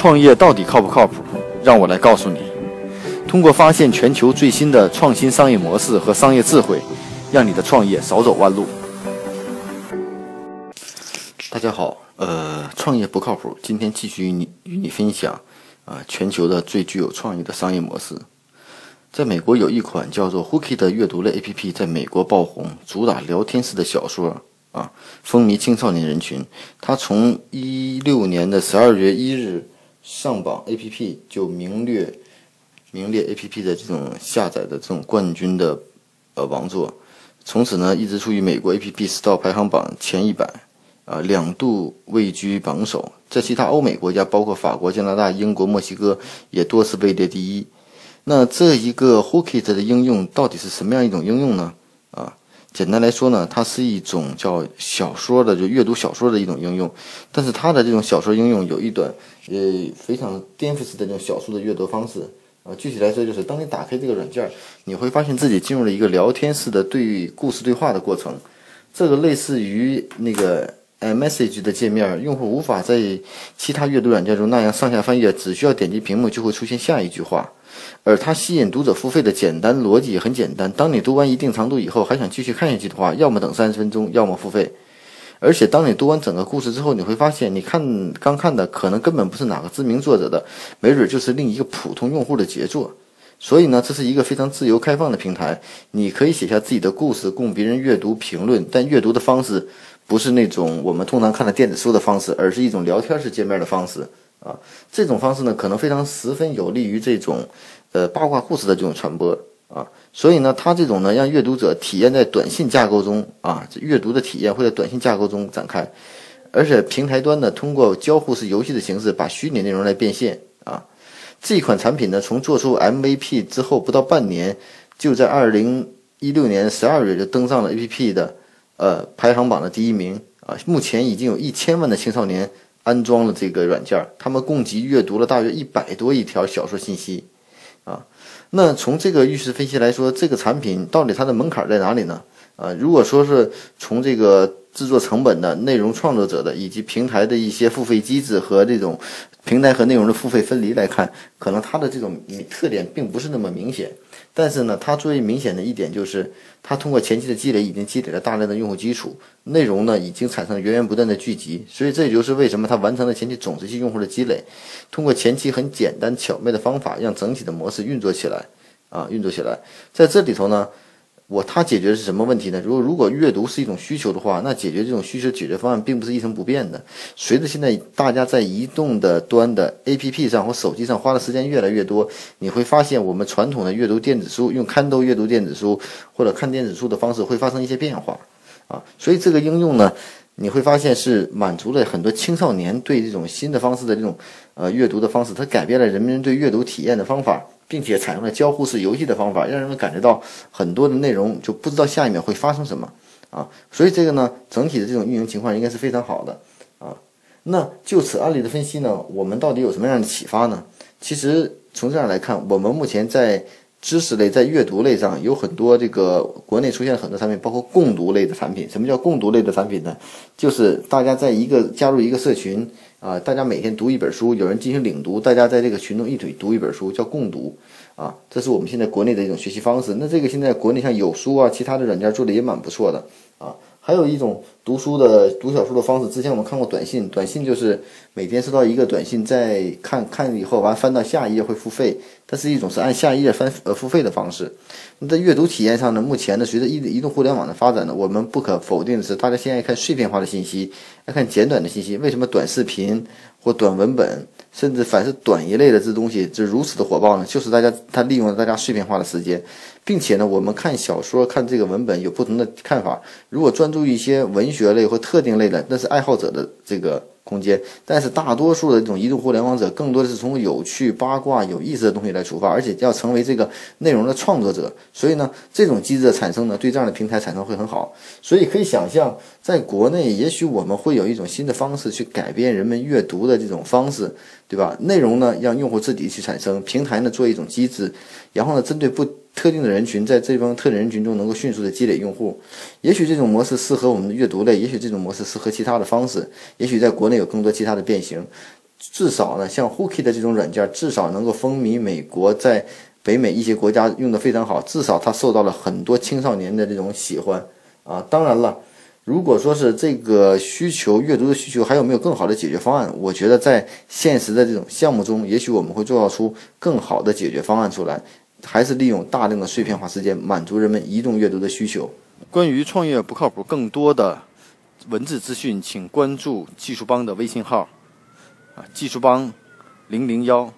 创业到底靠不靠谱？让我来告诉你。通过发现全球最新的创新商业模式和商业智慧，让你的创业少走弯路。大家好，呃，创业不靠谱。今天继续与你与你分享啊，全球的最具有创意的商业模式。在美国有一款叫做 Hooky 的阅读类 APP，在美国爆红，主打聊天式的小说啊，风靡青少年人群。它从一六年的十二月一日。上榜 A P P 就名列名列 A P P 的这种下载的这种冠军的呃王座，从此呢一直处于美国 A P P Store 排行榜前一百，啊两度位居榜首，在其他欧美国家，包括法国、加拿大、英国、墨西哥也多次位列第一。那这一个 Hookit 的应用到底是什么样一种应用呢？简单来说呢，它是一种叫小说的，就阅读小说的一种应用。但是它的这种小说应用有一段呃非常颠覆式的这种小说的阅读方式啊。具体来说，就是当你打开这个软件，你会发现自己进入了一个聊天式的对故事对话的过程。这个类似于那个 iMessage 的界面，用户无法在其他阅读软件中那样上下翻页，只需要点击屏幕就会出现下一句话。而它吸引读者付费的简单逻辑也很简单。当你读完一定长度以后，还想继续看下去的话，要么等三十分钟，要么付费。而且当你读完整个故事之后，你会发现，你看刚看的可能根本不是哪个知名作者的，没准就是另一个普通用户的杰作。所以呢，这是一个非常自由开放的平台，你可以写下自己的故事供别人阅读评论。但阅读的方式不是那种我们通常看的电子书的方式，而是一种聊天式界面的方式。啊，这种方式呢，可能非常十分有利于这种，呃，八卦故事的这种传播啊。所以呢，它这种呢，让阅读者体验在短信架构中啊，阅读的体验会在短信架构中展开，而且平台端呢，通过交互式游戏的形式把虚拟内容来变现啊。这款产品呢，从做出 MVP 之后不到半年，就在二零一六年十二月就登上了 APP 的呃排行榜的第一名啊。目前已经有一千万的青少年。安装了这个软件，他们共计阅读了大约一百多亿条小说信息，啊，那从这个预示分析来说，这个产品到底它的门槛在哪里呢？啊，如果说是从这个制作成本的、内容创作者的以及平台的一些付费机制和这种平台和内容的付费分离来看，可能它的这种特点并不是那么明显。但是呢，它最明显的一点就是，它通过前期的积累，已经积累了大量的用户基础，内容呢已经产生了源源不断的聚集，所以这也就是为什么它完成了前期种子期用户的积累，通过前期很简单巧妙的方法，让整体的模式运作起来，啊，运作起来，在这里头呢。我它解决的是什么问题呢？如果如果阅读是一种需求的话，那解决这种需求解决方案并不是一成不变的。随着现在大家在移动的端的 APP 上或手机上花的时间越来越多，你会发现我们传统的阅读电子书，用看豆阅读电子书或者看电子书的方式会发生一些变化啊。所以这个应用呢，你会发现是满足了很多青少年对这种新的方式的这种呃阅读的方式，它改变了人们对阅读体验的方法。并且采用了交互式游戏的方法，让人们感觉到很多的内容就不知道下一秒会发生什么啊，所以这个呢，整体的这种运营情况应该是非常好的啊。那就此案例的分析呢，我们到底有什么样的启发呢？其实从这样来看，我们目前在知识类、在阅读类上有很多这个国内出现很多产品，包括共读类的产品。什么叫共读类的产品呢？就是大家在一个加入一个社群。啊，大家每天读一本书，有人进行领读，大家在这个群中一起读一本书，叫共读。啊，这是我们现在国内的一种学习方式。那这个现在国内像有书啊，其他的软件做的也蛮不错的。啊，还有一种读书的读小说的方式，之前我们看过短信，短信就是每天收到一个短信，再看看以后完翻到下一页会付费，它是一种是按下一页翻呃付费的方式。那在阅读体验上呢，目前呢，随着移移动互联网的发展呢，我们不可否定的是，大家现在看碎片化的信息，爱看简短的信息。为什么短视频或短文本？甚至凡是短一类的这东西，这如此的火爆呢？就是大家他利用了大家碎片化的时间，并且呢，我们看小说看这个文本有不同的看法。如果专注一些文学类或特定类的，那是爱好者的这个。空间，但是大多数的这种移动互联网者，更多的是从有趣、八卦、有意思的东西来出发，而且要成为这个内容的创作者。所以呢，这种机制的产生呢，对这样的平台产生会很好。所以可以想象，在国内，也许我们会有一种新的方式去改变人们阅读的这种方式，对吧？内容呢，让用户自己去产生，平台呢，做一种机制，然后呢，针对不。特定的人群在这帮特定人群中能够迅速的积累用户，也许这种模式适合我们的阅读类，也许这种模式适合其他的方式，也许在国内有更多其他的变形。至少呢，像 Hooky 的这种软件，至少能够风靡美国，在北美一些国家用的非常好，至少它受到了很多青少年的这种喜欢啊。当然了，如果说是这个需求阅读的需求还有没有更好的解决方案？我觉得在现实的这种项目中，也许我们会做出更好的解决方案出来，还是利用大量的碎片化时间满足人们移动阅读的需求。关于创业不靠谱，更多的文字资讯，请关注技术帮的微信号。技术帮零零幺。